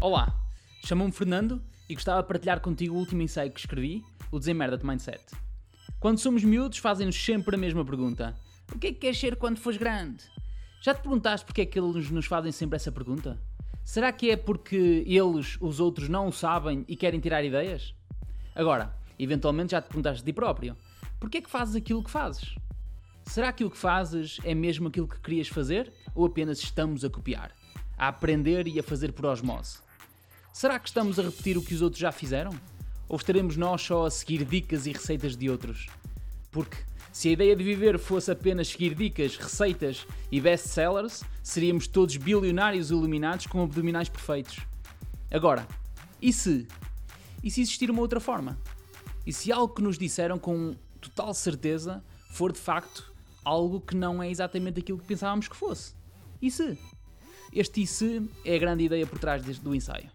Olá, chamo-me Fernando e gostava de partilhar contigo o último ensaio que escrevi, o Desemmerda de Mindset. Quando somos miúdos, fazem-nos sempre a mesma pergunta: O que é que queres ser quando fores grande? Já te perguntaste porque é que eles nos fazem sempre essa pergunta? Será que é porque eles, os outros, não o sabem e querem tirar ideias? Agora, eventualmente já te perguntaste de ti próprio: Porquê é que fazes aquilo que fazes? Será que o que fazes é mesmo aquilo que querias fazer ou apenas estamos a copiar? A aprender e a fazer por osmose? Será que estamos a repetir o que os outros já fizeram? Ou estaremos nós só a seguir dicas e receitas de outros? Porque se a ideia de viver fosse apenas seguir dicas, receitas e best-sellers, seríamos todos bilionários iluminados com abdominais perfeitos. Agora, e se? E se existir uma outra forma? E se algo que nos disseram com total certeza for de facto algo que não é exatamente aquilo que pensávamos que fosse? E se? Este e se é a grande ideia por trás do ensaio.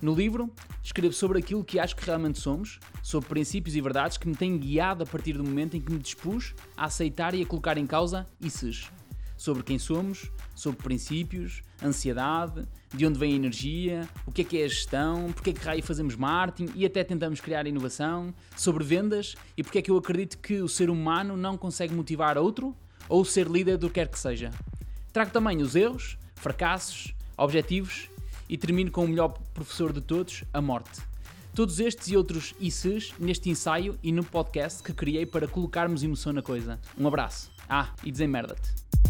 No livro, escrevo sobre aquilo que acho que realmente somos, sobre princípios e verdades que me têm guiado a partir do momento em que me dispus a aceitar e a colocar em causa ICES. Sobre quem somos, sobre princípios, ansiedade, de onde vem a energia, o que é que é a gestão, porque é que raio fazemos marketing e até tentamos criar inovação, sobre vendas e porque é que eu acredito que o ser humano não consegue motivar outro ou ser líder do que quer que seja. Trago também os erros, fracassos, objetivos e termino com o melhor professor de todos, a morte. Todos estes e outros ICs neste ensaio e no podcast que criei para colocarmos emoção na coisa. Um abraço. Ah, e desemmerda-te.